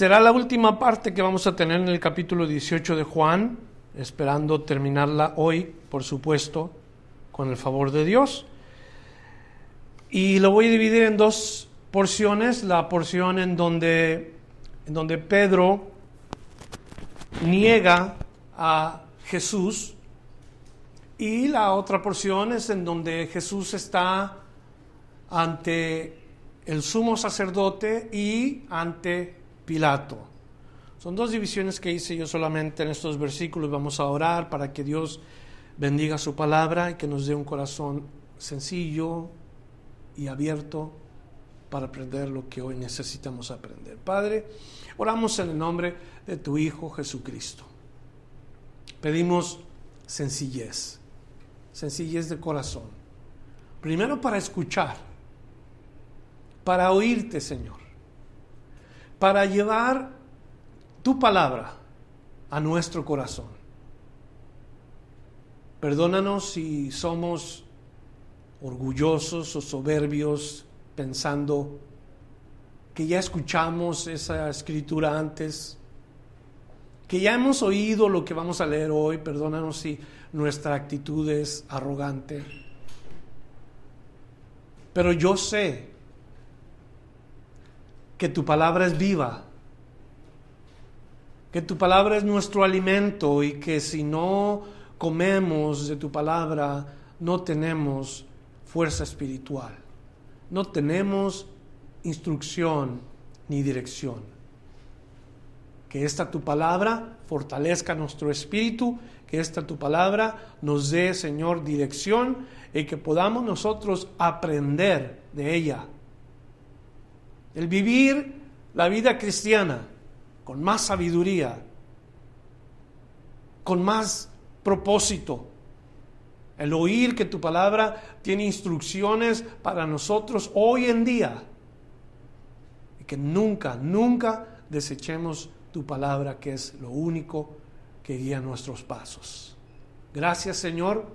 Será la última parte que vamos a tener en el capítulo 18 de Juan, esperando terminarla hoy, por supuesto, con el favor de Dios. Y lo voy a dividir en dos porciones, la porción en donde, en donde Pedro niega a Jesús y la otra porción es en donde Jesús está ante el sumo sacerdote y ante Pilato. Son dos divisiones que hice yo solamente en estos versículos. Vamos a orar para que Dios bendiga su palabra y que nos dé un corazón sencillo y abierto para aprender lo que hoy necesitamos aprender. Padre, oramos en el nombre de tu Hijo Jesucristo. Pedimos sencillez sencillez de corazón. Primero para escuchar, para oírte, Señor, para llevar tu palabra a nuestro corazón. Perdónanos si somos orgullosos o soberbios pensando que ya escuchamos esa escritura antes, que ya hemos oído lo que vamos a leer hoy, perdónanos si nuestra actitud es arrogante. Pero yo sé que tu palabra es viva, que tu palabra es nuestro alimento y que si no comemos de tu palabra no tenemos fuerza espiritual, no tenemos instrucción ni dirección. Que esta tu palabra fortalezca nuestro espíritu que esta tu palabra nos dé, Señor, dirección y que podamos nosotros aprender de ella. El vivir la vida cristiana con más sabiduría, con más propósito. El oír que tu palabra tiene instrucciones para nosotros hoy en día. Y que nunca, nunca desechemos tu palabra, que es lo único que guía nuestros pasos. Gracias Señor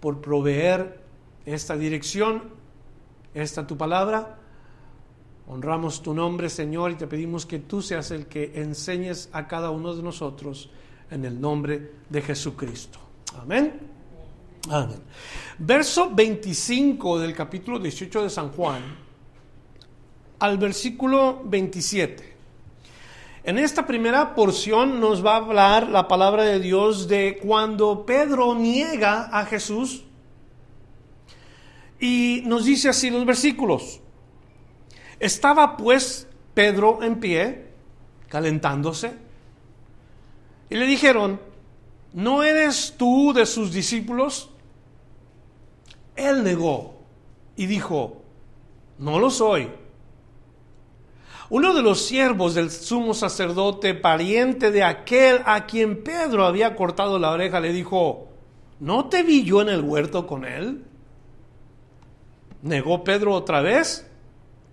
por proveer esta dirección, esta tu palabra. Honramos tu nombre Señor y te pedimos que tú seas el que enseñes a cada uno de nosotros en el nombre de Jesucristo. Amén. Amén. Verso 25 del capítulo 18 de San Juan al versículo 27. En esta primera porción nos va a hablar la palabra de Dios de cuando Pedro niega a Jesús y nos dice así los versículos. Estaba pues Pedro en pie, calentándose, y le dijeron, ¿no eres tú de sus discípulos? Él negó y dijo, no lo soy. Uno de los siervos del sumo sacerdote, pariente de aquel a quien Pedro había cortado la oreja, le dijo, ¿no te vi yo en el huerto con él? Negó Pedro otra vez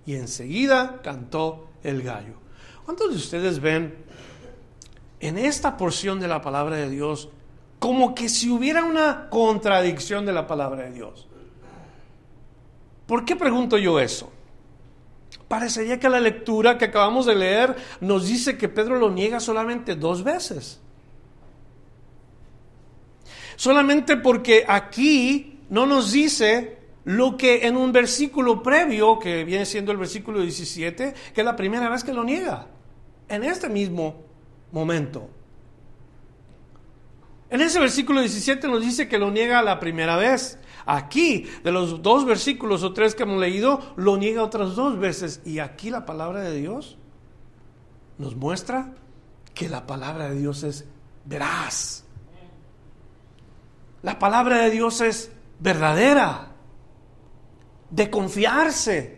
y enseguida cantó el gallo. ¿Cuántos de ustedes ven en esta porción de la palabra de Dios como que si hubiera una contradicción de la palabra de Dios? ¿Por qué pregunto yo eso? Parecería que la lectura que acabamos de leer nos dice que Pedro lo niega solamente dos veces. Solamente porque aquí no nos dice lo que en un versículo previo, que viene siendo el versículo 17, que es la primera vez que lo niega. En este mismo momento. En ese versículo 17 nos dice que lo niega la primera vez. Aquí, de los dos versículos o tres que hemos leído, lo niega otras dos veces. Y aquí la palabra de Dios nos muestra que la palabra de Dios es veraz. La palabra de Dios es verdadera, de confiarse.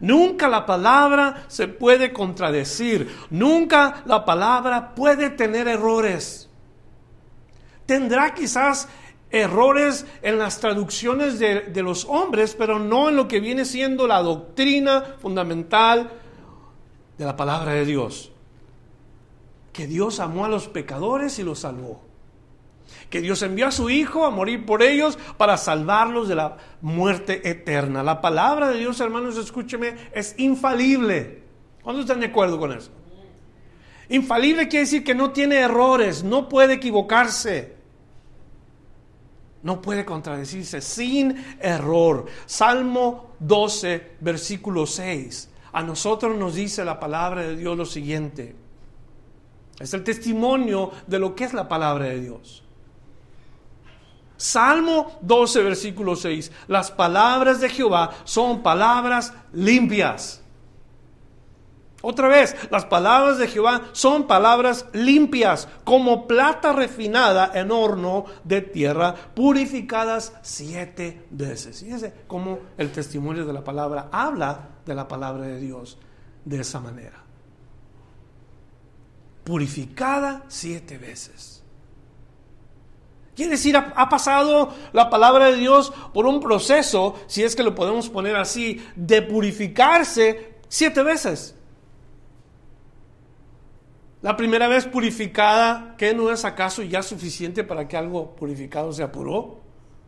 Nunca la palabra se puede contradecir. Nunca la palabra puede tener errores. Tendrá quizás errores en las traducciones de, de, los hombres, pero no en lo que viene siendo la doctrina fundamental de la palabra de Dios. Que Dios amó a los pecadores y los salvó que Dios envió a su Hijo a morir por ellos para salvarlos de la muerte eterna. La palabra de Dios, hermanos, escúcheme, es infalible. ¿Cuántos están de acuerdo con eso? Infalible quiere decir que no tiene errores, no puede equivocarse. No puede contradecirse sin error. Salmo 12, versículo 6. A nosotros nos dice la palabra de Dios lo siguiente. Es el testimonio de lo que es la palabra de Dios. Salmo 12, versículo 6. Las palabras de Jehová son palabras limpias. Otra vez, las palabras de Jehová son palabras limpias, como plata refinada en horno de tierra, purificadas siete veces. Fíjense cómo el testimonio de la palabra habla de la palabra de Dios de esa manera. Purificada siete veces. Quiere decir, ha, pasado la palabra de Dios por un proceso, si es que lo podemos poner así, de purificarse siete veces. La primera vez purificada, ¿qué no es acaso ya suficiente para que algo purificado se apuró?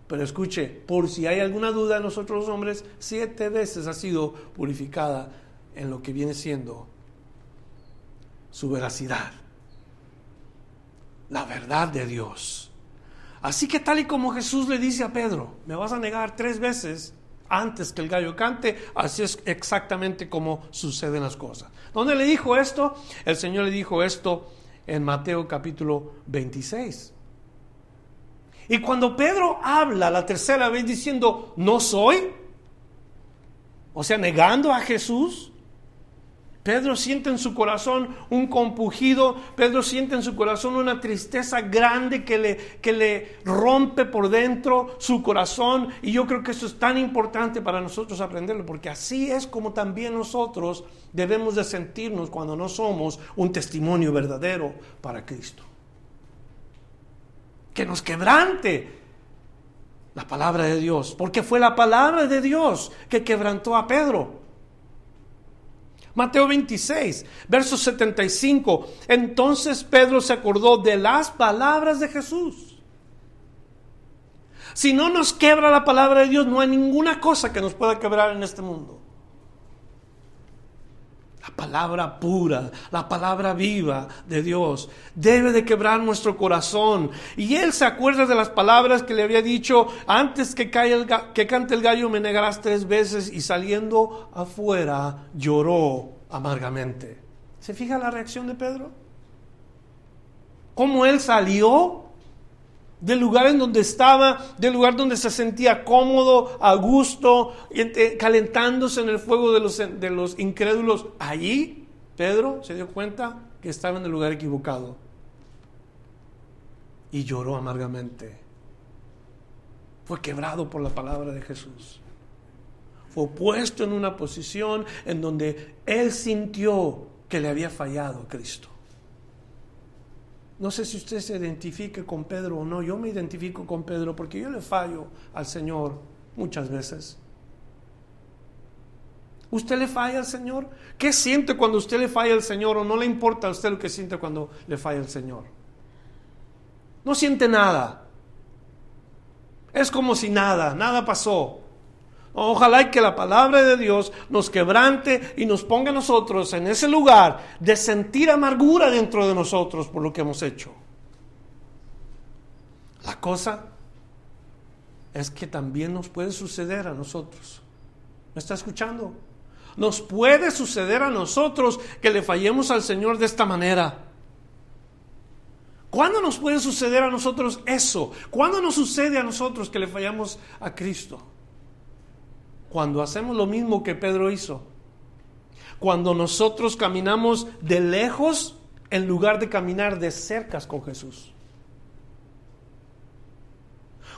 Pero escuche, por si hay alguna duda, nosotros los hombres, siete veces ha sido purificada en lo que viene siendo su veracidad, la verdad de Dios. Así que tal y como Jesús le dice a Pedro, me vas a negar tres veces antes que el gallo cante, así es exactamente como suceden las cosas. ¿Dónde le dijo esto? El Señor le dijo esto en Mateo capítulo 26. Y cuando Pedro habla la tercera vez diciendo, no soy, o sea, negando a Jesús, Pedro siente en su corazón un compugido, Pedro siente en su corazón una tristeza grande que le, que le rompe por dentro su corazón. Y yo creo que eso es tan importante para nosotros aprenderlo, porque así es como también nosotros debemos de sentirnos cuando no somos un testimonio verdadero para Cristo. Que nos quebrante la palabra de Dios, porque fue la palabra de Dios que quebrantó a Pedro. Mateo 26, verso 75. Entonces Pedro se acordó de las palabras de Jesús. Si no nos quebra la palabra de Dios, no hay ninguna cosa que nos pueda quebrar en este mundo. La palabra pura, la palabra viva de Dios debe de quebrar nuestro corazón. Y él se acuerda de las palabras que le había dicho, antes que, que cante el gallo me negarás tres veces y saliendo afuera lloró amargamente. ¿Se fija la reacción de Pedro? ¿Cómo él salió del lugar en donde estaba, del lugar donde se sentía cómodo, a gusto, calentándose en el fuego de los, de los incrédulos. Allí, Pedro se dio cuenta que estaba en el lugar equivocado y lloró amargamente. Fue quebrado por la palabra de Jesús. Fue puesto en una posición en donde él sintió que le había fallado a Cristo. No sé si usted se identifique con Pedro o no. Yo me identifico con Pedro porque yo le fallo al Señor muchas veces. ¿Usted le falla al Señor? ¿Qué siente cuando usted le falla al Señor o no le importa a usted lo que siente cuando le falla al Señor? No siente nada. Es como si nada, nada pasó. Ojalá que la palabra de Dios nos quebrante y nos ponga a nosotros en ese lugar de sentir amargura dentro de nosotros por lo que hemos hecho. La cosa es que también nos puede suceder a nosotros. ¿Me está escuchando? Nos puede suceder a nosotros que le fallemos al Señor de esta manera. ¿Cuándo nos puede suceder a nosotros eso? ¿Cuándo nos sucede a nosotros que le fallamos a Cristo? Cuando hacemos lo mismo que Pedro hizo. Cuando nosotros caminamos de lejos en lugar de caminar de cerca con Jesús.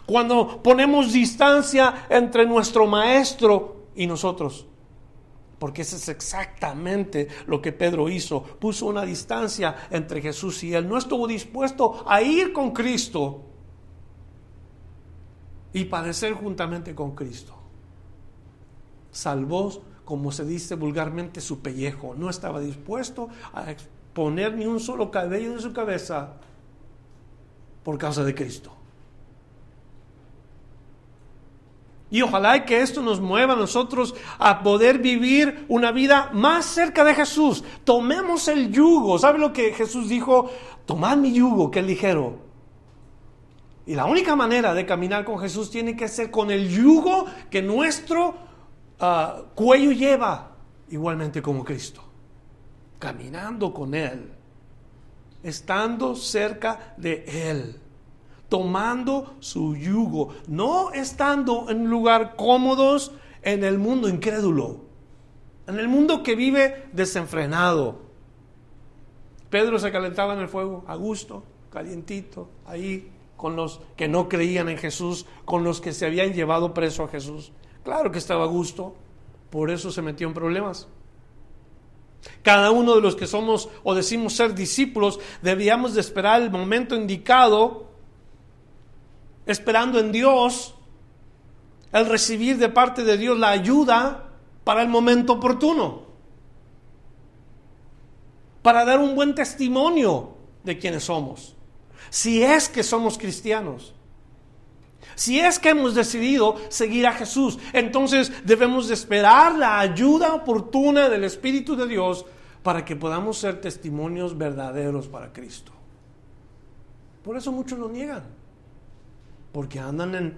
Cuando ponemos distancia entre nuestro maestro y nosotros. Porque eso es exactamente lo que Pedro hizo. Puso una distancia entre Jesús y él. No estuvo dispuesto a ir con Cristo y padecer juntamente con Cristo. Salvó, como se dice vulgarmente, su pellejo. No estaba dispuesto a exponer ni un solo cabello de su cabeza por causa de Cristo. Y ojalá que esto nos mueva a nosotros a poder vivir una vida más cerca de Jesús. Tomemos el yugo. ¿Sabe lo que Jesús dijo? Tomad mi yugo, que es ligero. Y la única manera de caminar con Jesús tiene que ser con el yugo que nuestro ah, cuello lleva, igualmente como Cristo. Caminando con Él. Estando cerca de Él tomando su yugo, no estando en lugar cómodos en el mundo incrédulo, en el mundo que vive desenfrenado. Pedro se calentaba en el fuego a gusto, calientito, ahí con los que no creían en Jesús, con los que se habían llevado preso a Jesús. Claro que estaba a gusto, por eso se metió en problemas. Cada uno de los que somos o decimos ser discípulos debíamos de esperar el momento indicado esperando en Dios, el recibir de parte de Dios la ayuda para el momento oportuno, para dar un buen testimonio de quienes somos, si es que somos cristianos. Si es que hemos decidido seguir a Jesús, entonces debemos de esperar la ayuda oportuna del Espíritu de Dios para que podamos ser testimonios verdaderos para Cristo. Por eso muchos lo niegan porque andan en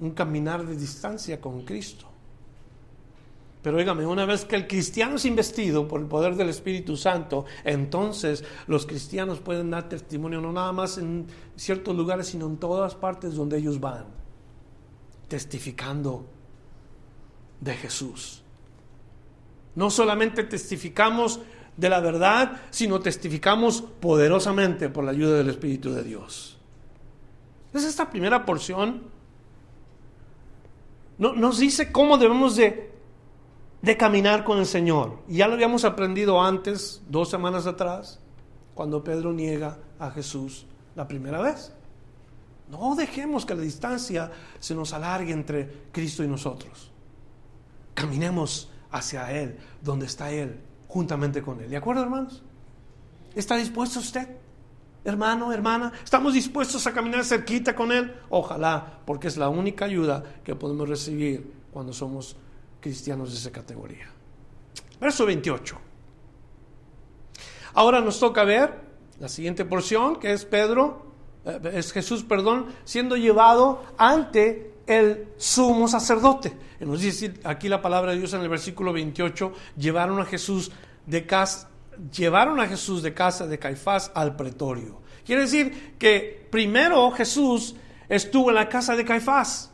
un caminar de distancia con Cristo. Pero óigame, una vez que el cristiano es investido por el poder del Espíritu Santo, entonces los cristianos pueden dar testimonio no nada más en ciertos lugares, sino en todas partes donde ellos van, testificando de Jesús. No solamente testificamos de la verdad, sino testificamos poderosamente por la ayuda del Espíritu de Dios. Entonces esta primera porción nos dice cómo debemos de, de caminar con el Señor. Ya lo habíamos aprendido antes, dos semanas atrás, cuando Pedro niega a Jesús la primera vez. No dejemos que la distancia se nos alargue entre Cristo y nosotros. Caminemos hacia Él, donde está Él, juntamente con Él. ¿De acuerdo, hermanos? ¿Está dispuesto usted? hermano, hermana, estamos dispuestos a caminar cerquita con Él. Ojalá, porque es la única ayuda que podemos recibir cuando somos cristianos de esa categoría. Verso 28. Ahora nos toca ver la siguiente porción, que es Pedro, eh, es Jesús, perdón, siendo llevado ante el sumo sacerdote. Nos dice aquí la palabra de Dios en el versículo 28, llevaron a Jesús de casa llevaron a Jesús de casa de Caifás al pretorio. Quiere decir que primero Jesús estuvo en la casa de Caifás.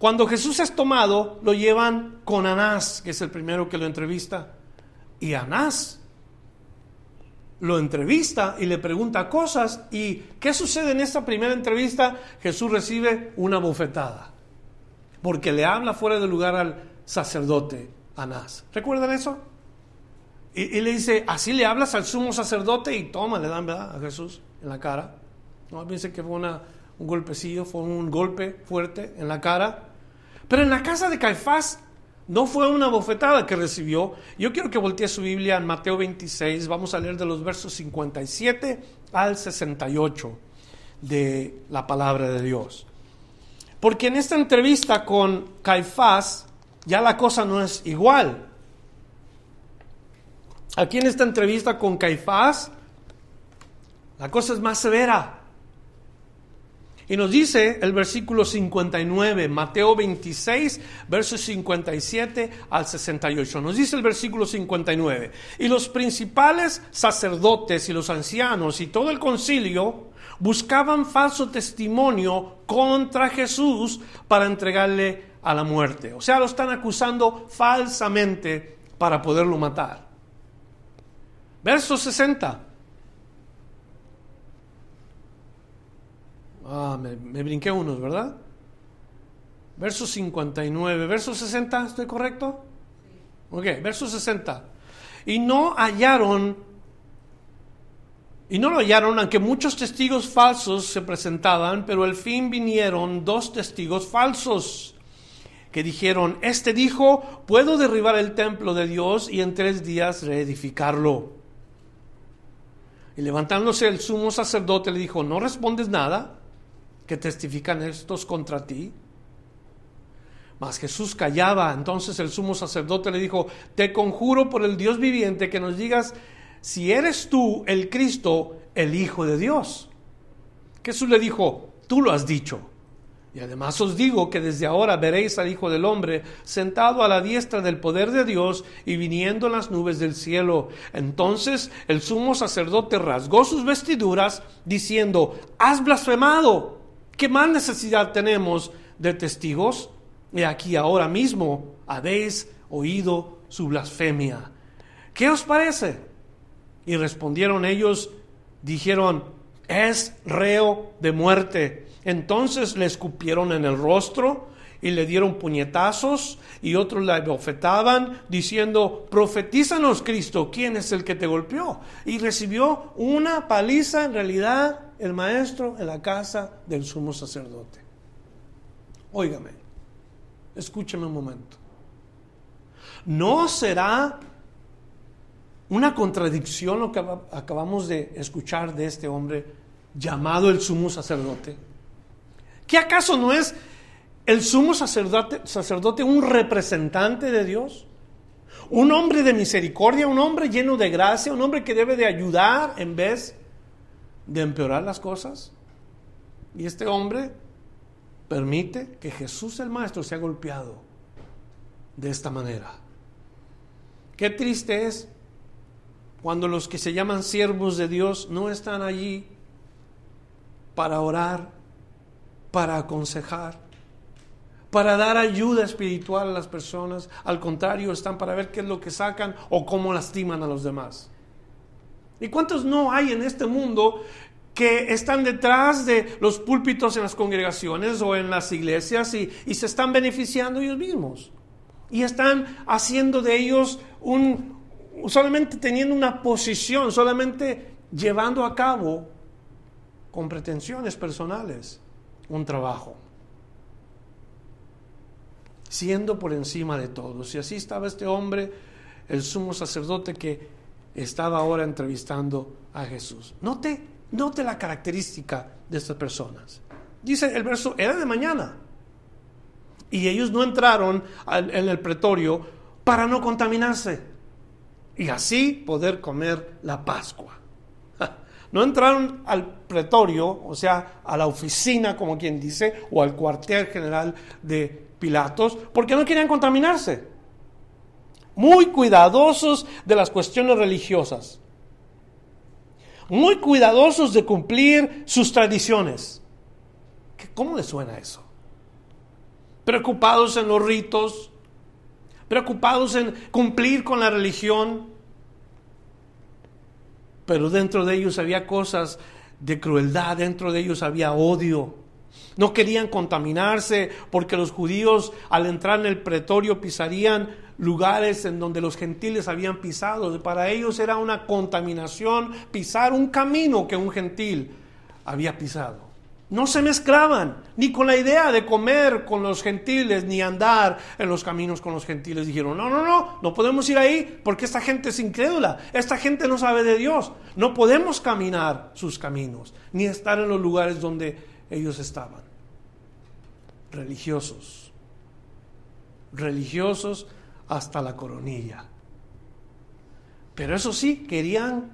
Cuando Jesús es tomado, lo llevan con Anás, que es el primero que lo entrevista. Y Anás lo entrevista y le pregunta cosas. ¿Y qué sucede en esta primera entrevista? Jesús recibe una bofetada. Porque le habla fuera de lugar al sacerdote Anás. ¿Recuerdan eso? Y, le dice, así le hablas al sumo sacerdote y toma, le dan ¿verdad? a Jesús en la cara. No piense que fue una, un golpecillo, fue un golpe fuerte en la cara. Pero en la casa de Caifás no fue una bofetada que recibió. Yo quiero que voltee su Biblia en Mateo 26, vamos a leer de los versos 57 al 68 de la palabra de Dios. Porque en esta entrevista con Caifás ya la cosa no es igual. Aquí en esta entrevista con Caifás, la cosa es más severa. Y nos dice el versículo 59, Mateo 26, versos 57 al 68. Nos dice el versículo 59. Y los principales sacerdotes y los ancianos y todo el concilio buscaban falso testimonio contra Jesús para entregarle a la muerte. O sea, lo están acusando falsamente para poderlo matar. Verso 60. Ah, me, brinqué unos, ¿verdad? verso 59, verso 60, ¿estoy correcto? Ok, verso 60. Y no hallaron, y no lo hallaron, aunque muchos testigos falsos se presentaban, pero al fin vinieron dos testigos falsos que dijeron, este dijo, puedo derribar el templo de Dios y en tres días reedificarlo. Y levantándose el sumo sacerdote le dijo, ¿no respondes nada? Que testifican estos contra ti? Mas Jesús callaba. Entonces el sumo sacerdote le dijo, te conjuro por el Dios viviente que nos digas si eres tú el Cristo, el Hijo de Dios. Jesús le dijo, tú lo has dicho. Y además os digo que desde ahora veréis al Hijo del Hombre sentado a la diestra del poder de Dios y viniendo en las nubes del cielo. Entonces el sumo sacerdote rasgó sus vestiduras diciendo, has blasfemado. ¿Qué más necesidad tenemos de testigos? Y aquí ahora mismo habéis oído su blasfemia. ¿Qué os parece? Y respondieron ellos, dijeron, es reo de muerte. Entonces le escupieron en el rostro y le dieron puñetazos y otros le bofetaban diciendo, profetízanos Cristo, ¿quién es el que te golpeó? Y recibió una paliza en realidad el maestro en la casa del sumo sacerdote. Óigame, escúcheme un momento. ¿No será una contradicción lo que acabamos de escuchar de este hombre llamado el sumo sacerdote? ¿Qué acaso no es el sumo sacerdote, sacerdote un representante de Dios? Un hombre de misericordia, un hombre lleno de gracia, un hombre que debe de ayudar en vez de empeorar las cosas. Y este hombre permite que Jesús el Maestro sea golpeado de esta manera. Qué triste es cuando los que se llaman siervos de Dios no están allí para orar, para aconsejar, para dar ayuda espiritual a las personas. Al contrario, están para ver qué es lo que sacan o cómo lastiman a los demás. ¿Y cuántos no hay en este mundo que están detrás de los púlpitos en las congregaciones o en las iglesias y, se están beneficiando ellos mismos? Y están haciendo de ellos un, solamente teniendo una posición, solamente llevando a cabo con pretensiones personales un trabajo. Siendo por encima de todos. Y así estaba este hombre, el sumo sacerdote que estaba ahora entrevistando a Jesús. Note, note la característica de estas personas. Dice el verso, era de mañana. Y ellos no entraron en el pretorio para no contaminarse y así poder comer la Pascua. No entraron al pretorio, o sea, a la oficina, como quien dice, o al cuartel general de Pilatos, porque no querían contaminarse muy cuidadosos de las cuestiones religiosas, muy cuidadosos de cumplir sus tradiciones. ¿Cómo le suena eso? Preocupados en los ritos, preocupados en cumplir con la religión, pero dentro de ellos había cosas de crueldad, dentro de ellos había odio. No querían contaminarse porque los judíos al entrar en el pretorio pisarían lugares en donde los gentiles habían pisado. Para ellos era una contaminación pisar un camino que un gentil había pisado. No se mezclaban ni con la idea de comer con los gentiles ni andar en los caminos con los gentiles. Dijeron, no, no, no, no podemos ir ahí porque esta gente es incrédula, esta gente no sabe de Dios. No podemos caminar sus caminos ni estar en los lugares donde ellos estaban. Religiosos. Religiosos hasta la coronilla. Pero eso sí, querían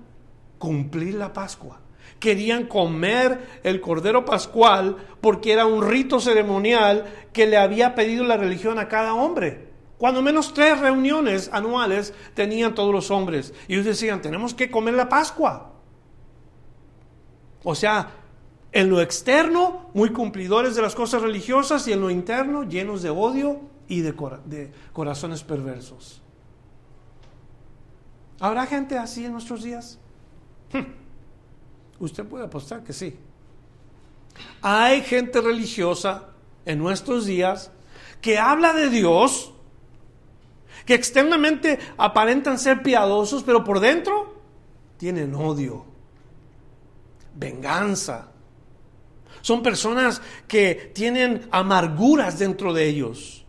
cumplir la Pascua. Querían comer el cordero pascual porque era un rito ceremonial que le había pedido la religión a cada hombre. Cuando menos tres reuniones anuales tenían todos los hombres. Y ellos decían, tenemos que comer la Pascua. O sea, en lo externo, muy cumplidores de las cosas religiosas y en lo interno, llenos de odio y de, corazones perversos. ¿Habrá gente así en nuestros días? Usted puede apostar que sí. Hay gente religiosa en nuestros días que habla de Dios, que externamente aparentan ser piadosos, pero por dentro tienen odio, venganza. Son personas que tienen amarguras dentro de ellos,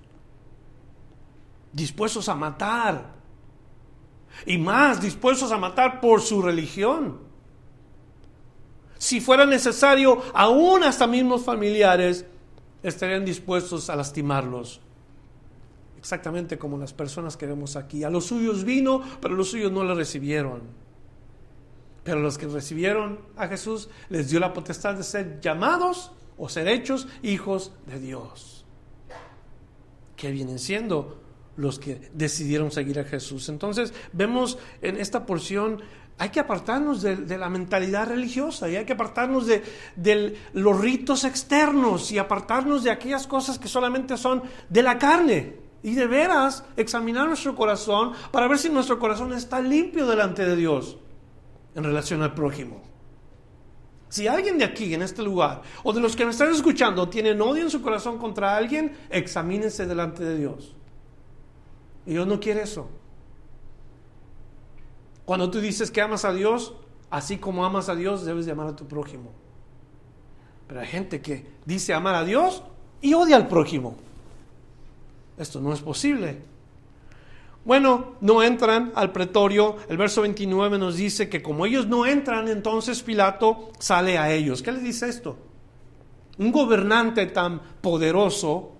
dispuestos a matar, y más dispuestos a matar por su religión. Si fuera necesario, aún hasta mismos familiares estarían dispuestos a lastimarlos. Exactamente como las personas que vemos aquí. A los suyos vino, pero los suyos no le recibieron. Pero los que recibieron a Jesús les dio la potestad de ser llamados o ser hechos hijos de Dios. Que vienen siendo los que decidieron seguir a Jesús. Entonces vemos en esta porción hay que apartarnos de, la mentalidad religiosa y hay que apartarnos de, de, los ritos externos y apartarnos de aquellas cosas que solamente son de la carne. Y de veras examinar nuestro corazón para ver si nuestro corazón está limpio delante de Dios en relación al prójimo. Si alguien de aquí, en este lugar, o de los que me están escuchando, tienen odio en su corazón contra alguien, examínense delante de Dios. Y Dios no quiere eso. Cuando tú dices que amas a Dios, así como amas a Dios, debes de amar a tu prójimo. Pero hay gente que dice amar a Dios y odia al prójimo. Esto no es posible. Bueno, no entran al pretorio. El verso 29 nos dice que como ellos no entran, entonces Pilato sale a ellos. ¿Qué le dice esto? Un gobernante tan poderoso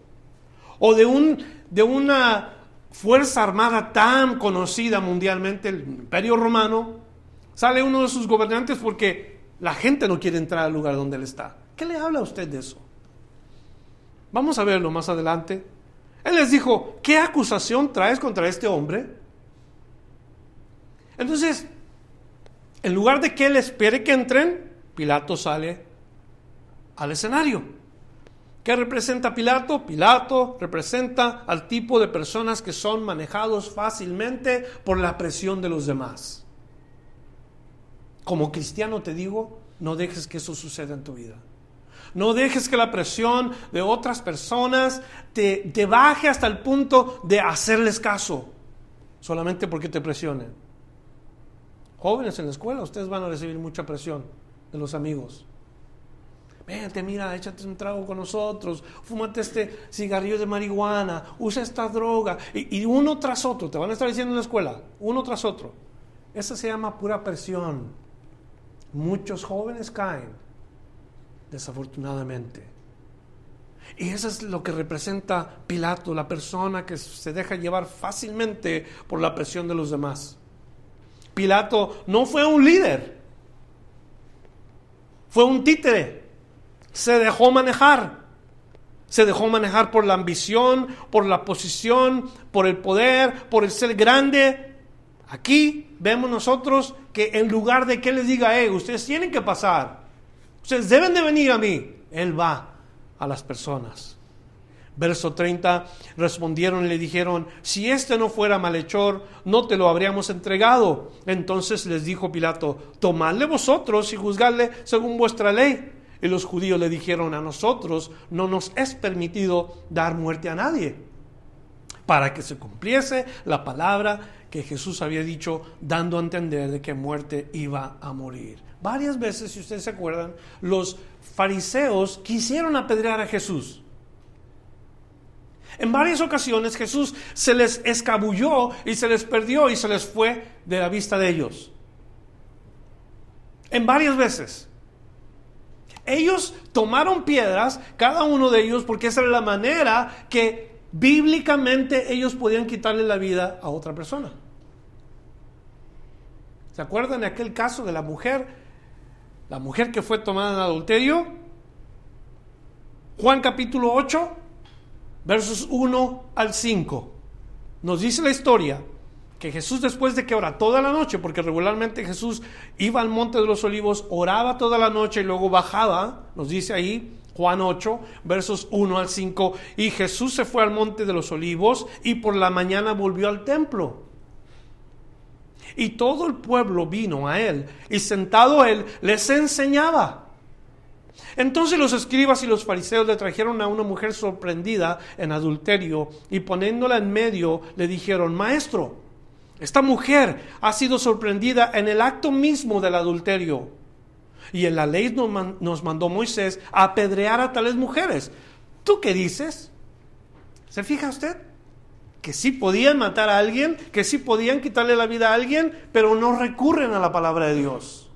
o de, un, de una fuerza armada tan conocida mundialmente, el Imperio Romano, sale uno de sus gobernantes porque la gente no quiere entrar al lugar donde él está. ¿Qué le habla a usted de eso? Vamos a verlo más adelante. Él les dijo, ¿qué acusación traes contra este hombre? Entonces, en lugar de que él espere que entren, Pilato sale al escenario. ¿Qué representa Pilato? Pilato representa al tipo de personas que son manejados fácilmente por la presión de los demás. Como cristiano te digo, no dejes que eso suceda en tu vida. No dejes que la presión de otras personas te, te baje hasta el punto de hacerles caso, solamente porque te presionen. Jóvenes en la escuela, ustedes van a recibir mucha presión de los amigos vente, mira, échate un trago con nosotros, fúmate este cigarrillo de marihuana, usa esta droga, y, uno tras otro, te van a estar diciendo en la escuela, uno tras otro. Eso se llama pura presión. Muchos jóvenes caen, desafortunadamente. Y eso es lo que representa Pilato, la persona que se deja llevar fácilmente por la presión de los demás. Pilato no fue un líder, fue un títere se dejó manejar. Se dejó manejar por la ambición, por la posición, por el poder, por el ser grande. Aquí vemos nosotros que en lugar de que les diga, eh, ustedes tienen que pasar, ustedes deben de venir a mí, Él va a las personas. Verso 30, respondieron y le dijeron, si este no fuera malhechor, no te lo habríamos entregado. Entonces les dijo Pilato, tomadle vosotros y juzgadle según vuestra ley. Y los judíos le dijeron a nosotros, no nos es permitido dar muerte a nadie, para que se cumpliese la palabra que Jesús había dicho, dando a entender de que muerte iba a morir. Varias veces, si ustedes se acuerdan, los fariseos quisieron apedrear a Jesús. En varias ocasiones Jesús se les escabulló y se les perdió y se les fue de la vista de ellos. En varias veces. Ellos tomaron piedras, cada uno de ellos, porque esa era la manera que bíblicamente ellos podían quitarle la vida a otra persona. ¿Se acuerdan de aquel caso de la mujer? La mujer que fue tomada en adulterio. Juan capítulo 8, versos 1 al 5. Nos dice la historia que Jesús después de que ora toda la noche, porque regularmente Jesús iba al monte de los olivos, oraba toda la noche y luego bajaba, nos dice ahí Juan 8, versos 1 al 5, y Jesús se fue al monte de los olivos y por la mañana volvió al templo. Y todo el pueblo vino a él y sentado él les enseñaba. Entonces los escribas y los fariseos le trajeron a una mujer sorprendida en adulterio y poniéndola en medio le dijeron, Maestro, esta mujer ha sido sorprendida en el acto mismo del adulterio. Y en la ley nos mandó Moisés a apedrear a tales mujeres. ¿Tú qué dices? ¿Se fija usted? Que sí podían matar a alguien, que sí podían quitarle la vida a alguien, pero no recurren a la palabra de Dios.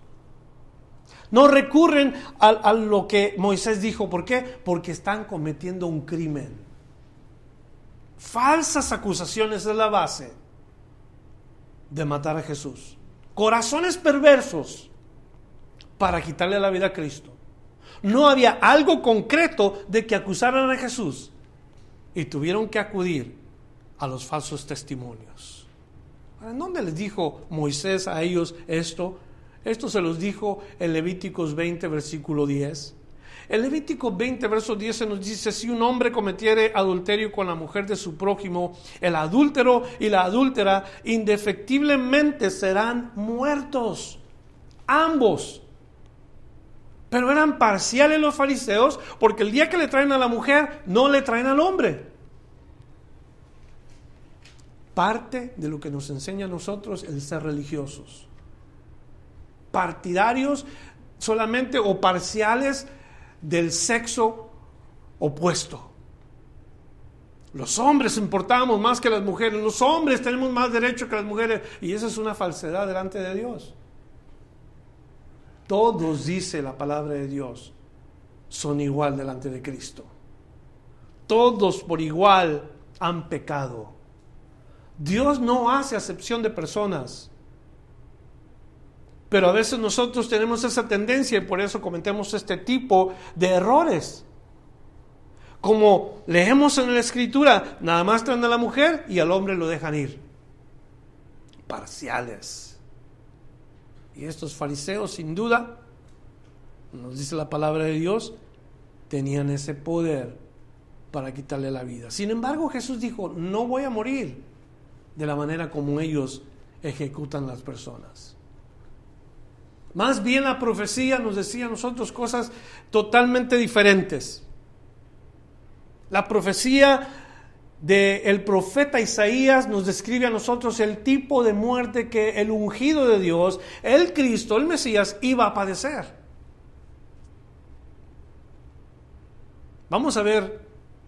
No recurren a, lo que Moisés dijo. ¿Por qué? Porque están cometiendo un crimen. Falsas acusaciones es la base de matar a Jesús. Corazones perversos para quitarle la vida a Cristo. No había algo concreto de que acusaran a Jesús y tuvieron que acudir a los falsos testimonios. ¿En dónde les dijo Moisés a ellos esto? Esto se los dijo en Levíticos 20, versículo 10. En Levítico 20, verso 10 se nos dice, si un hombre cometiere adulterio con la mujer de su prójimo, el adúltero y la adúltera indefectiblemente serán muertos, ambos. Pero eran parciales los fariseos porque el día que le traen a la mujer, no le traen al hombre. Parte de lo que nos enseña a nosotros el ser religiosos partidarios solamente o parciales del sexo opuesto. Los hombres importamos más que las mujeres, los hombres tenemos más derecho que las mujeres y esa es una falsedad delante de Dios. Todos, dice la palabra de Dios, son igual delante de Cristo. Todos por igual han pecado. Dios no hace acepción de personas. Pero a veces nosotros tenemos esa tendencia y por eso cometemos este tipo de errores. Como leemos en la escritura, nada más traen a la mujer y al hombre lo dejan ir. Parciales. Y estos fariseos, sin duda, nos dice la palabra de Dios, tenían ese poder para quitarle la vida. Sin embargo, Jesús dijo, no voy a morir de la manera como ellos ejecutan las personas. Más bien la profecía nos decía a nosotros cosas totalmente diferentes. La profecía del profeta Isaías nos describe a nosotros el tipo de muerte que el ungido de Dios, el Cristo, el Mesías, iba a padecer. Vamos a ver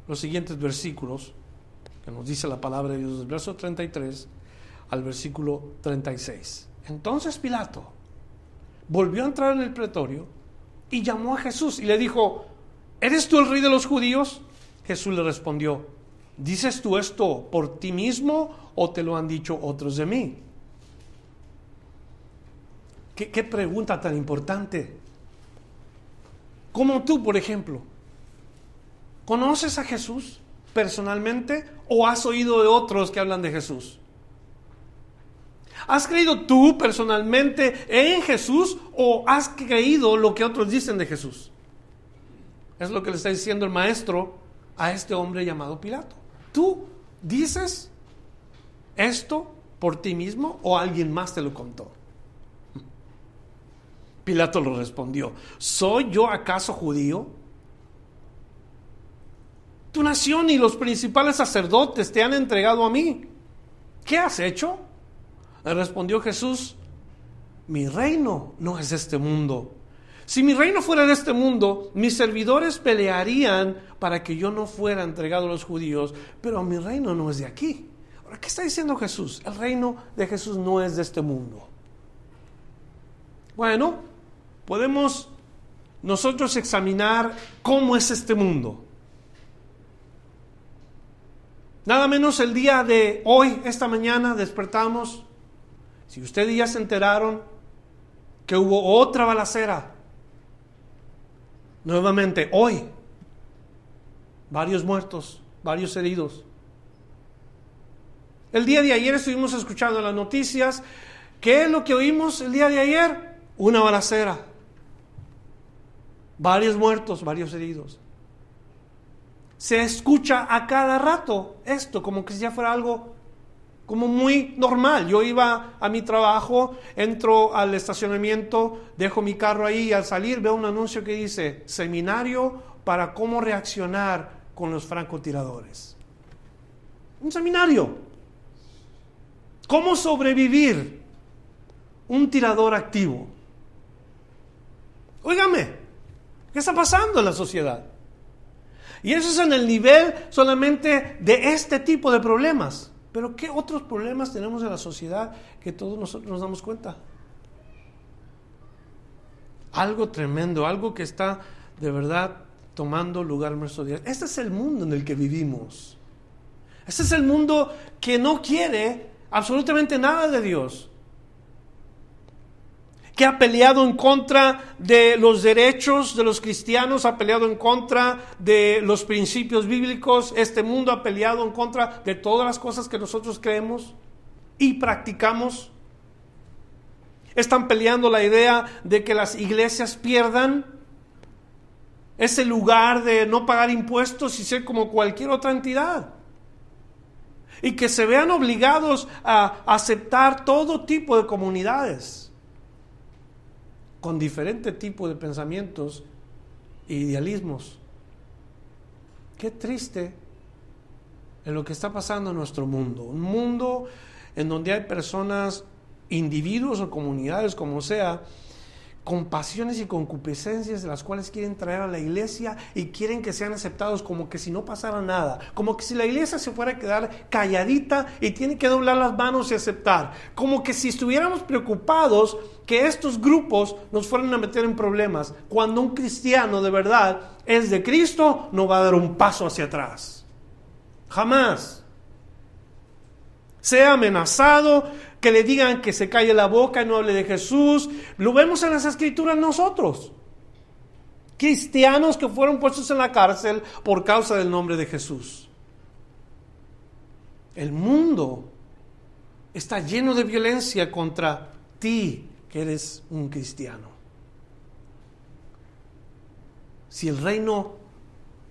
los siguientes versículos que nos dice la palabra de Dios, del verso 33 al versículo 36. Entonces Pilato, volvió a entrar en el pretorio y llamó a Jesús y le dijo, ¿eres tú el rey de los judíos? Jesús le respondió, ¿dices tú esto por ti mismo o te lo han dicho otros de mí? ¿Qué, pregunta tan importante? Como tú, por ejemplo, ¿conoces a Jesús personalmente o has oído de otros que hablan de Jesús? ¿Has creído tú personalmente en Jesús o has creído lo que otros dicen de Jesús? Es lo que le está diciendo el maestro a este hombre llamado Pilato. ¿Tú dices esto por ti mismo o alguien más te lo contó? Pilato lo respondió, ¿soy yo acaso judío? Tu nación y los principales sacerdotes te han entregado a mí. ¿Qué has hecho? Le respondió Jesús, mi reino no es este mundo. Si mi reino fuera de este mundo, mis servidores pelearían para que yo no fuera entregado a los judíos, pero mi reino no es de aquí. Ahora, ¿qué está diciendo Jesús? El reino de Jesús no es de este mundo. Bueno, podemos nosotros examinar cómo es este mundo. Nada menos el día de hoy, esta mañana, despertamos si ustedes ya se enteraron que hubo otra balacera, nuevamente hoy, varios muertos, varios heridos. El día de ayer estuvimos escuchando las noticias. ¿Qué es lo que oímos el día de ayer? Una balacera. Varios muertos, varios heridos. Se escucha a cada rato esto, como que si ya fuera algo como muy normal. Yo iba a mi trabajo, entro al estacionamiento, dejo mi carro ahí y al salir veo un anuncio que dice seminario para cómo reaccionar con los francotiradores. Un seminario. ¿Cómo sobrevivir un tirador activo? Óigame, ¿qué está pasando en la sociedad? Y eso es en el nivel solamente de este tipo de problemas. Pero ¿qué otros problemas tenemos en la sociedad que todos nosotros nos damos cuenta? Algo tremendo, algo que está de verdad tomando lugar en nuestro día. Este es el mundo en el que vivimos. Este es el mundo que no quiere absolutamente nada de Dios que ha peleado en contra de los derechos de los cristianos, ha peleado en contra de los principios bíblicos, este mundo ha peleado en contra de todas las cosas que nosotros creemos y practicamos. Están peleando la idea de que las iglesias pierdan ese lugar de no pagar impuestos y ser como cualquier otra entidad. Y que se vean obligados a aceptar todo tipo de comunidades con diferente tipo de pensamientos e idealismos. Qué triste en lo que está pasando en nuestro mundo. Un mundo en donde hay personas, individuos o comunidades, como sea, con pasiones y concupiscencias de las cuales quieren traer a la iglesia y quieren que sean aceptados como que si no pasara nada, como que si la iglesia se fuera a quedar calladita y tiene que doblar las manos y aceptar, como que si estuviéramos preocupados que estos grupos nos fueran a meter en problemas, cuando un cristiano de verdad es de Cristo, no va a dar un paso hacia atrás. Jamás sea amenazado, que le digan que se calle la boca y no hable de Jesús. Lo vemos en las escrituras nosotros. Cristianos que fueron puestos en la cárcel por causa del nombre de Jesús. El mundo está lleno de violencia contra ti que eres un cristiano. Si el reino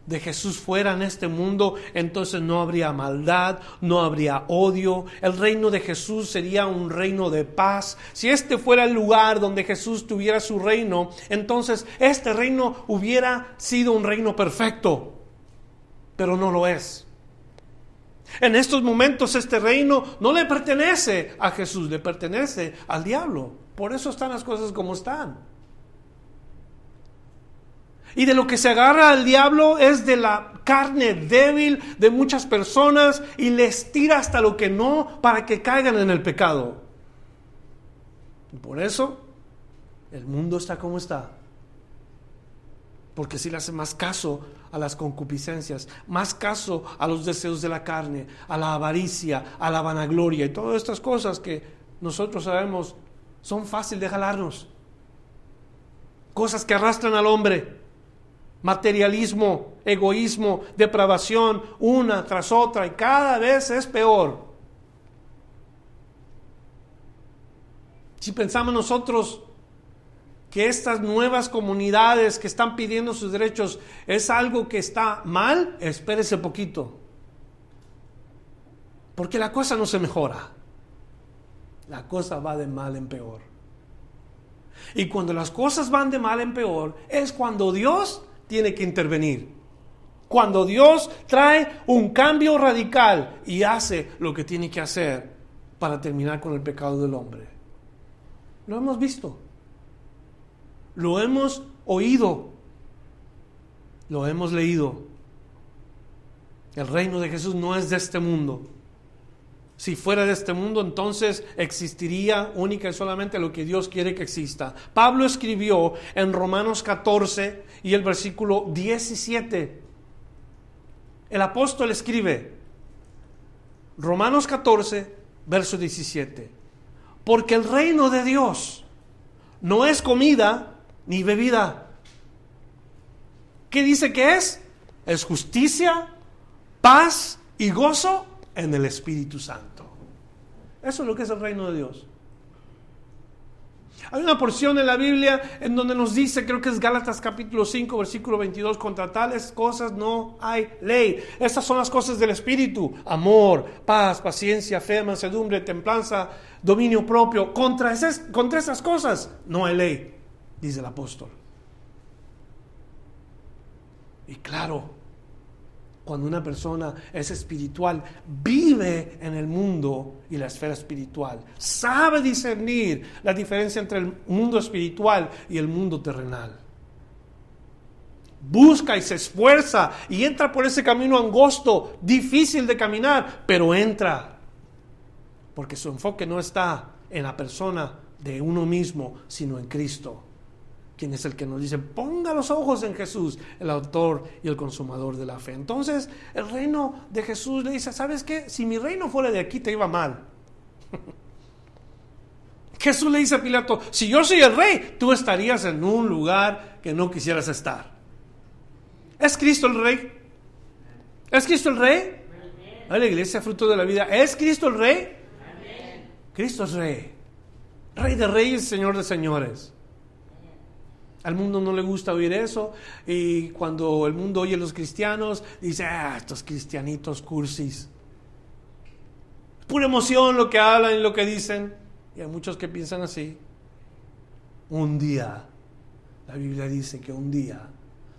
de Jesús fuera en este mundo, entonces no habría maldad, no habría odio. El reino de Jesús sería un reino de paz. Si este fuera el lugar donde Jesús tuviera su reino, entonces este reino hubiera sido un reino perfecto, pero no lo es. En estos momentos este reino no le pertenece a Jesús, le pertenece al diablo. Por eso están las cosas como están. Y de lo que se agarra al diablo es de la carne débil de muchas personas y les tira hasta lo que no para que caigan en el pecado. Y por eso el mundo está como está. Porque si le hace más caso a las concupiscencias, más caso a los deseos de la carne, a la avaricia, a la vanagloria y todas estas cosas que nosotros sabemos son fáciles de jalarnos. Cosas que arrastran al hombre materialismo, egoísmo, depravación, una tras otra, y cada vez es peor. Si pensamos nosotros que estas nuevas comunidades que están pidiendo sus derechos es algo que está mal, espérese poquito. Porque la cosa no se mejora. La cosa va de mal en peor. Y cuando las cosas van de mal en peor, es cuando Dios tiene que intervenir. Cuando Dios trae un cambio radical y hace lo que tiene que hacer para terminar con el pecado del hombre. Lo hemos visto. Lo hemos oído. Lo hemos leído. El reino de Jesús no es de este mundo. Si fuera de este mundo, entonces existiría única y solamente lo que Dios quiere que exista. Pablo escribió en Romanos 14 y el versículo 17. El apóstol escribe, Romanos 14, verso 17, porque el reino de Dios no es comida ni bebida. ¿Qué dice que es? Es justicia, paz y gozo en el Espíritu Santo. Eso es lo que es el reino de Dios. Hay una porción en la Biblia en donde nos dice, creo que es Gálatas capítulo 5, versículo 22, contra tales cosas no hay ley. Estas son las cosas del Espíritu, amor, paz, paciencia, fe, mansedumbre, templanza, dominio propio. Contra esas, contra esas cosas no hay ley, dice el apóstol. Y claro, cuando una persona es espiritual, vive en el mundo y la esfera espiritual, sabe discernir la diferencia entre el mundo espiritual y el mundo terrenal. Busca y se esfuerza y entra por ese camino angosto, difícil de caminar, pero entra. Porque su enfoque no está en la persona de uno mismo, sino en Cristo quien es el que nos dice, ponga los ojos en Jesús, el autor y el consumador de la fe. Entonces, el reino de Jesús le dice, ¿sabes qué? Si mi reino fuera de aquí, te iba mal. Jesús le dice a Pilato, si yo soy el rey, tú estarías en un lugar que no quisieras estar. ¿Es Cristo el rey? ¿Es Cristo el rey? A la iglesia, fruto de la vida. ¿Es Cristo el rey? Cristo es rey. Rey de reyes, Señor de señores. Al mundo no le gusta oír eso y cuando el mundo oye a los cristianos dice, ah, estos cristianitos cursis. pura emoción lo que hablan y lo que dicen. Y hay muchos que piensan así. Un día, la Biblia dice que un día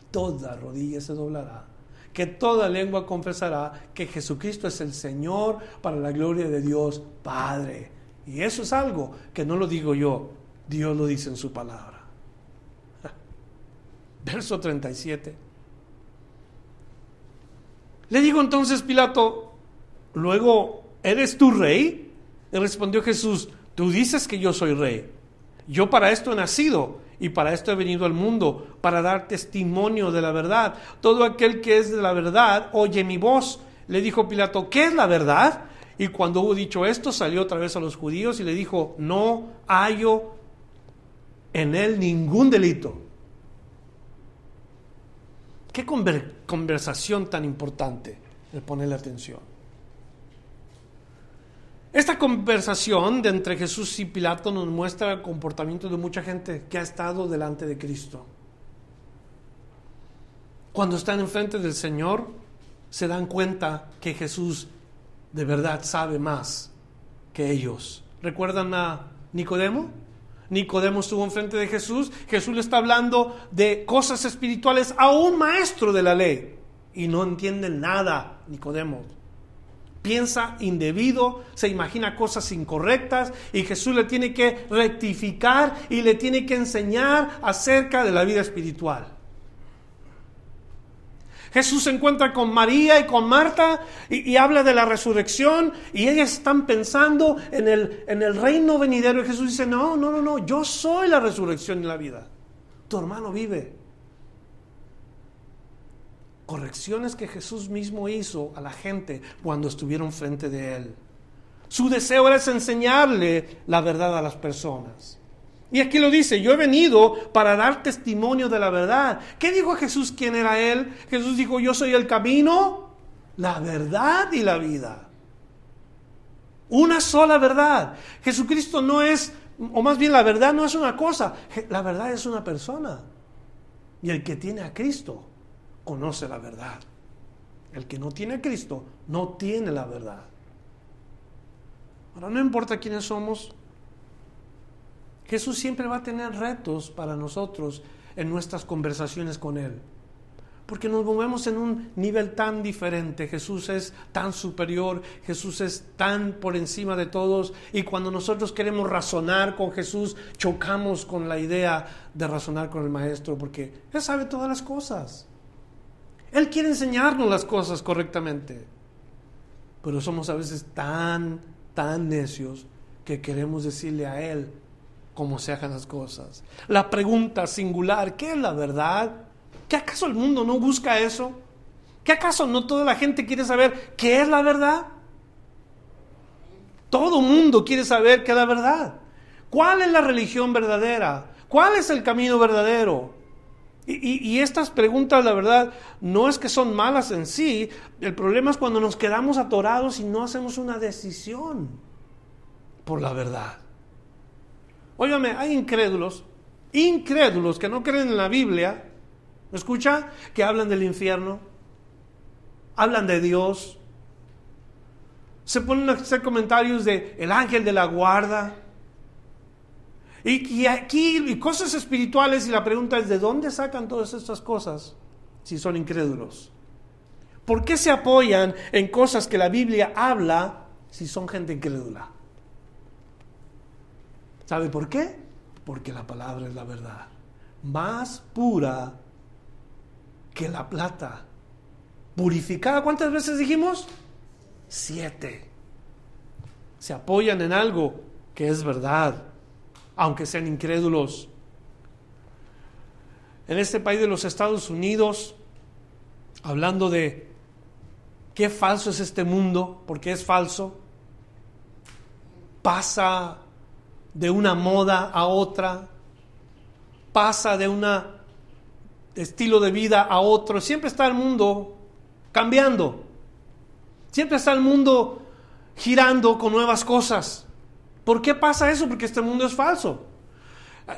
toda rodilla se doblará, que toda lengua confesará que Jesucristo es el Señor para la gloria de Dios Padre. Y eso es algo que no lo digo yo, Dios lo dice en su palabra. Verso 37. Le digo entonces Pilato, luego, ¿eres tú rey? Y respondió Jesús, tú dices que yo soy rey. Yo para esto he nacido y para esto he venido al mundo, para dar testimonio de la verdad. Todo aquel que es de la verdad oye mi voz. Le dijo Pilato, ¿qué es la verdad? Y cuando hubo dicho esto, salió otra vez a los judíos y le dijo, no hallo en él ningún delito. Qué conversación tan importante el ponerle atención. Esta conversación de entre Jesús y Pilato nos muestra el comportamiento de mucha gente que ha estado delante de Cristo. Cuando están enfrente del Señor, se dan cuenta que Jesús de verdad sabe más que ellos. ¿Recuerdan a Nicodemo? Nicodemo estuvo enfrente de Jesús, Jesús le está hablando de cosas espirituales a un maestro de la ley y no entiende nada Nicodemo. Piensa indebido, se imagina cosas incorrectas y Jesús le tiene que rectificar y le tiene que enseñar acerca de la vida espiritual. Jesús se encuentra con María y con Marta y, habla de la resurrección y ellas están pensando en el, en el reino venidero y Jesús dice, no, no, no, no, yo soy la resurrección y la vida. Tu hermano vive. Correcciones que Jesús mismo hizo a la gente cuando estuvieron frente de él. Su deseo era enseñarle la verdad a las personas. Y aquí lo dice, yo he venido para dar testimonio de la verdad. ¿Qué dijo Jesús quién era él? Jesús dijo, yo soy el camino, la verdad y la vida. Una sola verdad. Jesucristo no es, o más bien la verdad no es una cosa, la verdad es una persona. Y el que tiene a Cristo conoce la verdad. El que no tiene a Cristo no tiene la verdad. Ahora no importa quiénes somos, Jesús siempre va a tener retos para nosotros en nuestras conversaciones con Él. Porque nos movemos en un nivel tan diferente. Jesús es tan superior, Jesús es tan por encima de todos. Y cuando nosotros queremos razonar con Jesús, chocamos con la idea de razonar con el Maestro, porque Él sabe todas las cosas. Él quiere enseñarnos las cosas correctamente. Pero somos a veces tan, tan necios que queremos decirle a Él cómo se hagan las cosas. La pregunta singular, ¿qué es la verdad? ¿Qué acaso el mundo no busca eso? ¿Qué acaso no toda la gente quiere saber qué es la verdad? Todo mundo quiere saber qué es la verdad. ¿Cuál es la religión verdadera? ¿Cuál es el camino verdadero? Y, y, estas preguntas, la verdad, no es que son malas en sí, el problema es cuando nos quedamos atorados y no hacemos una decisión por la verdad. Óigame, hay incrédulos, incrédulos que no creen en la Biblia, ¿me escucha? Que hablan del infierno, hablan de Dios, se ponen a hacer comentarios de el ángel de la guarda. Y, aquí, y cosas espirituales, y la pregunta es, ¿de dónde sacan todas estas cosas si son incrédulos? ¿Por qué se apoyan en cosas que la Biblia habla si son gente incrédula? ¿Sabe por qué? Porque la palabra es la verdad. Más pura que la plata. Purificada, ¿cuántas veces dijimos? Siete. Se apoyan en algo que es verdad, aunque sean incrédulos. En este país de los Estados Unidos, hablando de qué falso es este mundo, porque es falso, pasa de una moda a otra, pasa de un estilo de vida a otro, siempre está el mundo cambiando. Siempre está el mundo girando con nuevas cosas. ¿Por qué pasa eso? Porque este mundo es falso.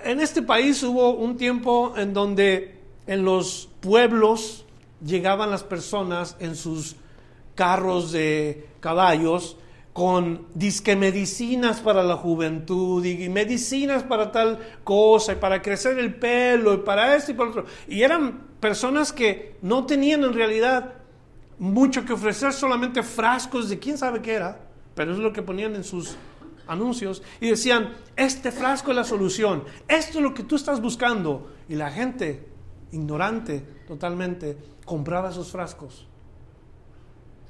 En este país hubo un tiempo en donde en los pueblos llegaban las personas en sus carros de caballos con disque medicinas para la juventud y medicinas para tal cosa y para crecer el pelo y para esto y para otro. Y eran personas que no tenían en realidad mucho que ofrecer, solamente frascos de quién sabe qué era, pero es lo que ponían en sus anuncios y decían, este frasco es la solución, esto es lo que tú estás buscando. Y la gente, ignorante totalmente, compraba esos frascos.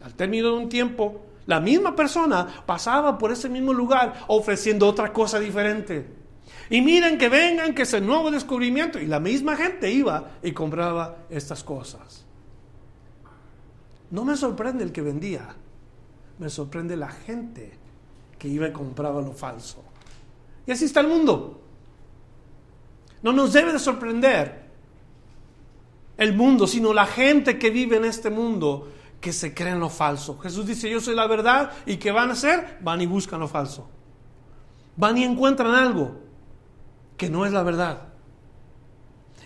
Al término de un tiempo, la misma persona pasaba por ese mismo lugar ofreciendo otra cosa diferente. Y miren que vengan, que es el nuevo descubrimiento. Y la misma gente iba y compraba estas cosas. No me sorprende el que vendía, me sorprende la gente que iba y compraba lo falso. Y así está el mundo. No nos debe de sorprender el mundo, sino la gente que vive en este mundo que se cree en lo falso. Jesús dice, yo soy la verdad y ¿qué van a hacer? Van y buscan lo falso. Van y encuentran algo que no es la verdad.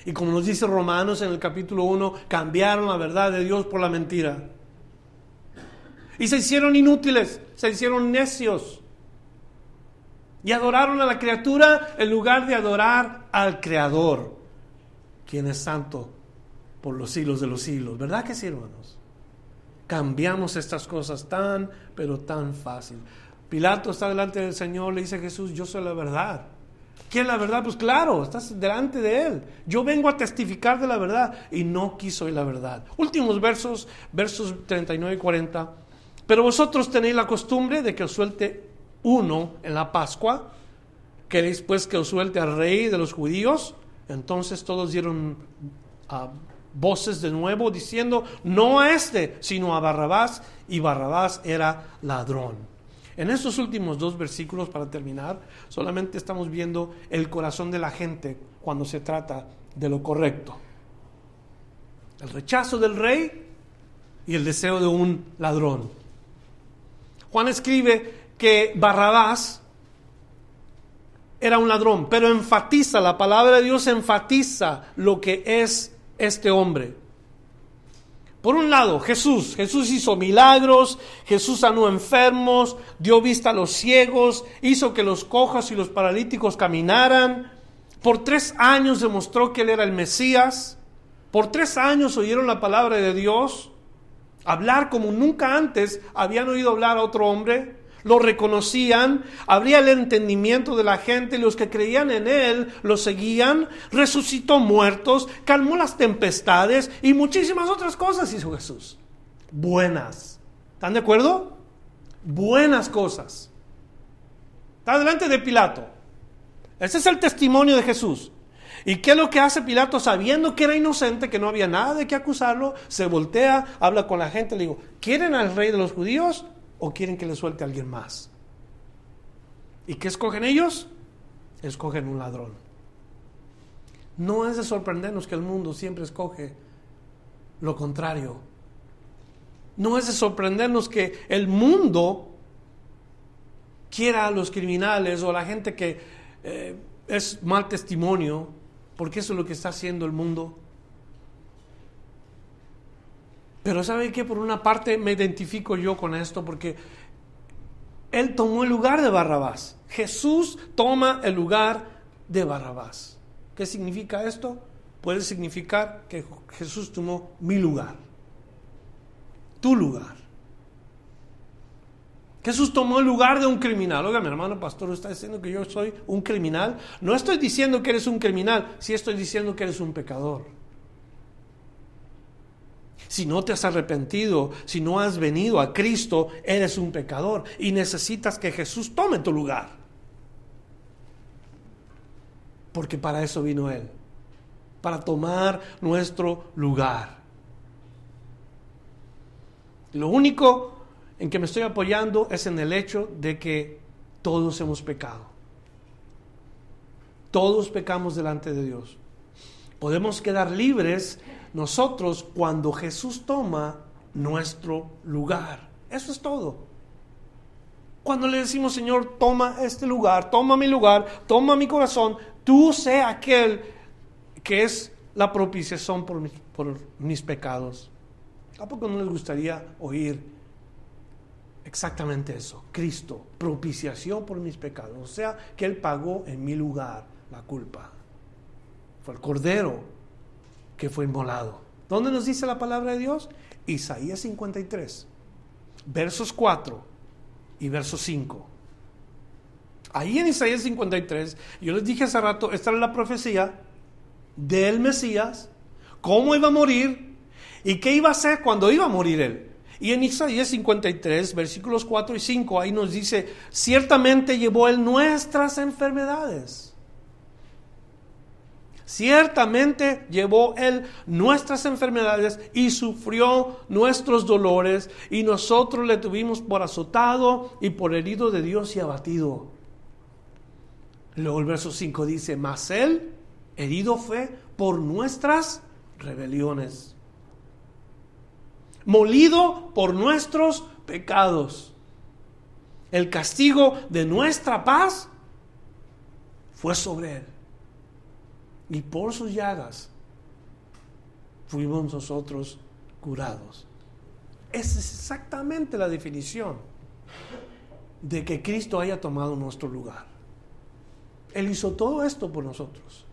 Y como nos dice Romanos en el capítulo 1, cambiaron la verdad de Dios por la mentira. Y se hicieron inútiles, se hicieron necios. Y adoraron a la criatura en lugar de adorar al Creador, quien es santo por los siglos de los siglos. ¿Verdad que sí, hermanos? Cambiamos estas cosas tan, pero tan fácil. Pilato está delante del Señor, le dice a Jesús, yo soy la verdad. ¿Quién es la verdad? Pues claro, estás delante de Él. Yo vengo a testificar de la verdad y no quiso la verdad. Últimos versos, versos 39 y 40. Pero vosotros tenéis la costumbre de que os suelte uno en la Pascua. ¿Queréis pues que os suelte al rey de los judíos? Entonces todos dieron ah, voces de nuevo diciendo, no a este, sino a Barrabás. Y Barrabás era ladrón. En estos últimos dos versículos, para terminar, solamente estamos viendo el corazón de la gente cuando se trata de lo correcto. El rechazo del rey y el deseo de un ladrón. Juan escribe que Barrabás era un ladrón, pero enfatiza, la palabra de Dios enfatiza lo que es este hombre. Por un lado, Jesús. Jesús hizo milagros, Jesús sanó enfermos, dio vista a los ciegos, hizo que los cojas y los paralíticos caminaran. Por tres años demostró que él era el Mesías. Por tres años oyeron la palabra de Dios. Hablar como nunca antes habían oído hablar a otro hombre lo reconocían, habría el entendimiento de la gente, los que creían en él lo seguían, resucitó muertos, calmó las tempestades y muchísimas otras cosas hizo Jesús. Buenas. ¿Están de acuerdo? Buenas cosas. Está delante de Pilato. Ese es el testimonio de Jesús. ¿Y qué es lo que hace Pilato sabiendo que era inocente, que no había nada de qué acusarlo? Se voltea, habla con la gente, le digo, ¿quieren al rey de los judíos? O quieren que le suelte a alguien más. ¿Y qué escogen ellos? Escogen un ladrón. No es de sorprendernos que el mundo siempre escoge lo contrario. No es de sorprendernos que el mundo quiera a los criminales o a la gente que eh, es mal testimonio, porque eso es lo que está haciendo el mundo. Pero ¿sabe qué? Por una parte me identifico yo con esto porque Él tomó el lugar de Barrabás. Jesús toma el lugar de Barrabás. ¿Qué significa esto? Puede significar que Jesús tomó mi lugar, tu lugar. Jesús tomó el lugar de un criminal. Oiga, mi hermano pastor, ¿está diciendo que yo soy un criminal? No estoy diciendo que eres un criminal, sí estoy diciendo que eres un pecador. Si no te has arrepentido, si no has venido a Cristo, eres un pecador y necesitas que Jesús tome tu lugar. Porque para eso vino Él, para tomar nuestro lugar. Lo único en que me estoy apoyando es en el hecho de que todos hemos pecado. Todos pecamos delante de Dios. Podemos quedar libres nosotros cuando Jesús toma nuestro lugar. Eso es todo. Cuando le decimos, Señor, toma este lugar, toma mi lugar, toma mi corazón, tú sé aquel que es la propiciación por mis, por mis pecados. ¿A poco no les gustaría oír exactamente eso, Cristo, propiciación por mis pecados, o sea, que Él pagó en mi lugar la culpa. El Cordero que fue inmolado. ¿Dónde nos dice la palabra de Dios? Isaías 53, versos 4 y versos 5. Ahí en Isaías 53, yo les dije hace rato, esta era la profecía del Mesías, cómo iba a morir y qué iba a hacer cuando iba a morir él. Y en Isaías 53, versículos 4 y 5, ahí nos dice, ciertamente llevó él nuestras enfermedades. Ciertamente llevó él nuestras enfermedades y sufrió nuestros dolores y nosotros le tuvimos por azotado y por herido de Dios y abatido. Luego el verso 5 dice, mas él herido fue por nuestras rebeliones molido por nuestros pecados. El castigo de nuestra paz fue sobre él. Y por sus llagas fuimos nosotros curados. Esa es exactamente la definición de que Cristo haya tomado nuestro lugar. Él hizo todo esto por nosotros.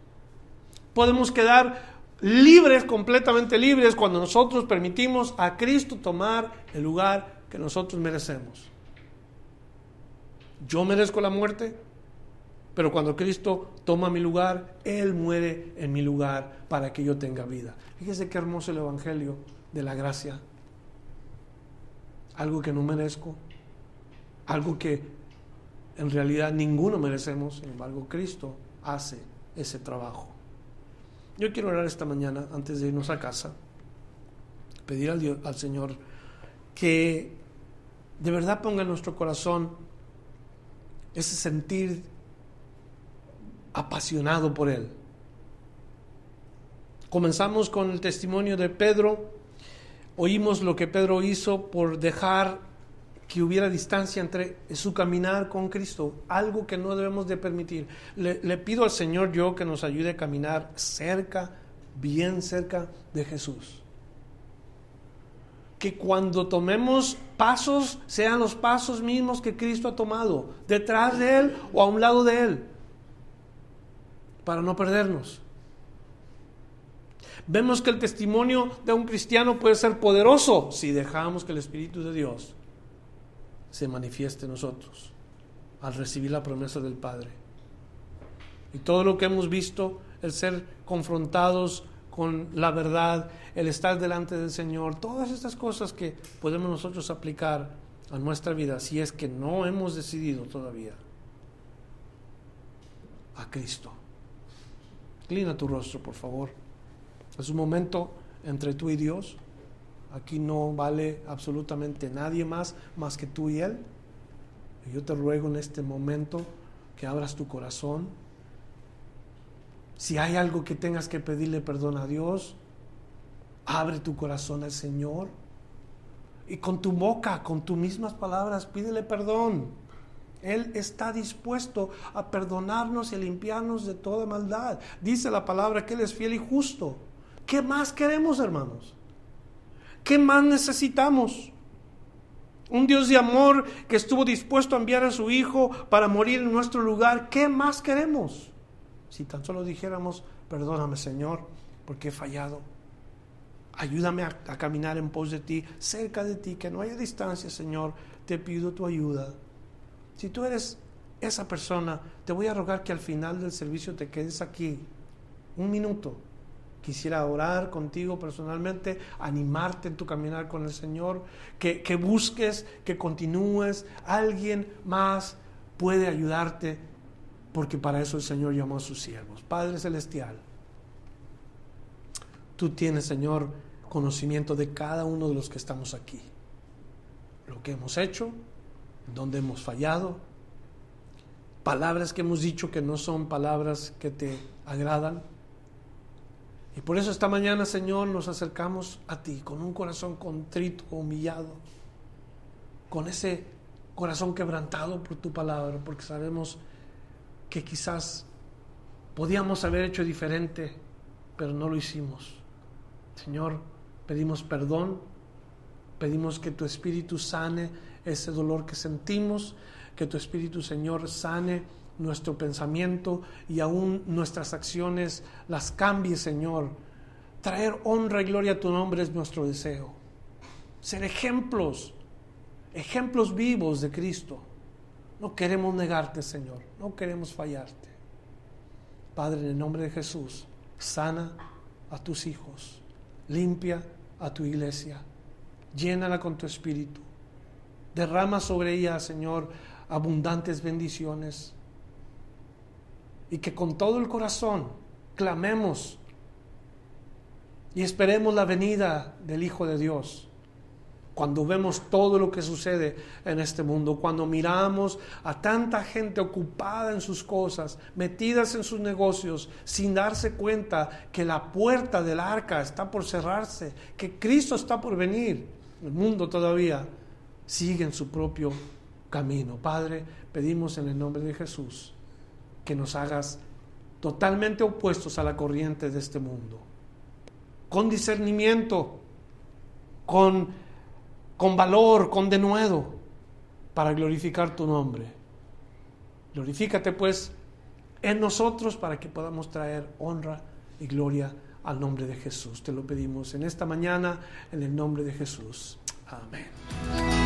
Podemos quedar libres, completamente libres, cuando nosotros permitimos a Cristo tomar el lugar que nosotros merecemos. Yo merezco la muerte, pero cuando Cristo toma mi lugar, Él muere en mi lugar para que yo tenga vida. Fíjese qué hermoso el Evangelio de la gracia. Algo que no merezco, algo que en realidad ninguno merecemos, sin embargo Cristo hace ese trabajo. Yo quiero orar esta mañana, antes de irnos a casa, pedir al, al Señor que de verdad ponga en nuestro corazón ese sentir apasionado por Él. Comenzamos con el testimonio de Pedro, oímos lo que Pedro hizo por dejar que hubiera distancia entre su caminar con Cristo, algo que no debemos de permitir. Le, pido al Señor yo que nos ayude a caminar cerca, bien cerca de Jesús. Que cuando tomemos pasos sean los pasos mismos que Cristo ha tomado, detrás de Él o a un lado de Él, para no perdernos. Vemos que el testimonio de un cristiano puede ser poderoso si dejamos que el Espíritu de Dios se manifieste en nosotros al recibir la promesa del Padre. Y todo lo que hemos visto, el ser confrontados con la verdad, el estar delante del Señor, todas estas cosas que podemos nosotros aplicar a nuestra vida si es que no hemos decidido todavía a Cristo. Inclina tu rostro, por favor. Es un momento entre tú y Dios. Aquí no vale absolutamente nadie más más que tú y Él. Y yo te ruego en este momento que abras tu corazón. Si hay algo que tengas que pedirle perdón a Dios, abre tu corazón al Señor. Y con tu boca, con tus mismas palabras, pídele perdón. Él está dispuesto a perdonarnos y a limpiarnos de toda maldad. Dice la palabra que Él es fiel y justo. ¿Qué más queremos, hermanos? ¿Qué más necesitamos? Un Dios de amor que estuvo dispuesto a enviar a su Hijo para morir en nuestro lugar. ¿Qué más queremos? Si tan solo dijéramos, perdóname Señor, porque he fallado. Ayúdame a, a, caminar en pos de ti, cerca de ti, que no haya distancia, Señor. Te pido tu ayuda. Si tú eres esa persona, te voy a rogar que al final del servicio te quedes aquí un minuto. Quisiera orar contigo personalmente, animarte en tu caminar con el Señor, que, que busques, que continúes. Alguien más puede ayudarte, porque para eso el Señor llamó a sus siervos. Padre Celestial, tú tienes, Señor, conocimiento de cada uno de los que estamos aquí. Lo que hemos hecho, donde hemos fallado, palabras que hemos dicho que no son palabras que te agradan. Y por eso esta mañana, Señor, nos acercamos a ti con un corazón contrito, humillado, con ese corazón quebrantado por tu palabra, porque sabemos que quizás podíamos haber hecho diferente, pero no lo hicimos. Señor, pedimos perdón, pedimos que tu Espíritu sane ese dolor que sentimos, que tu Espíritu Señor sane nuestro pensamiento y aún nuestras acciones las cambie, Señor. Traer honra y gloria a tu nombre es nuestro deseo. Ser ejemplos, ejemplos vivos de Cristo. No queremos negarte, Señor, no queremos fallarte. Padre, en el nombre de Jesús, sana a tus hijos, limpia a tu iglesia, llénala con tu espíritu Derrama sobre ella, Señor, abundantes bendiciones. Y que con todo el corazón clamemos y esperemos la venida del Hijo de Dios. Cuando vemos todo lo que sucede en este mundo, cuando miramos a tanta gente ocupada en sus cosas, metidas en sus negocios, sin darse cuenta que la puerta del arca está por cerrarse, que Cristo está por venir, el mundo todavía siguen su propio camino. Padre, pedimos en el nombre de Jesús que nos hagas totalmente opuestos a la corriente de este mundo, con discernimiento, con, con valor, con denuedo, para glorificar tu nombre. Glorifícate pues en nosotros para que podamos traer honra y gloria al nombre de Jesús. Te lo pedimos en esta mañana, en el nombre de Jesús. Amén.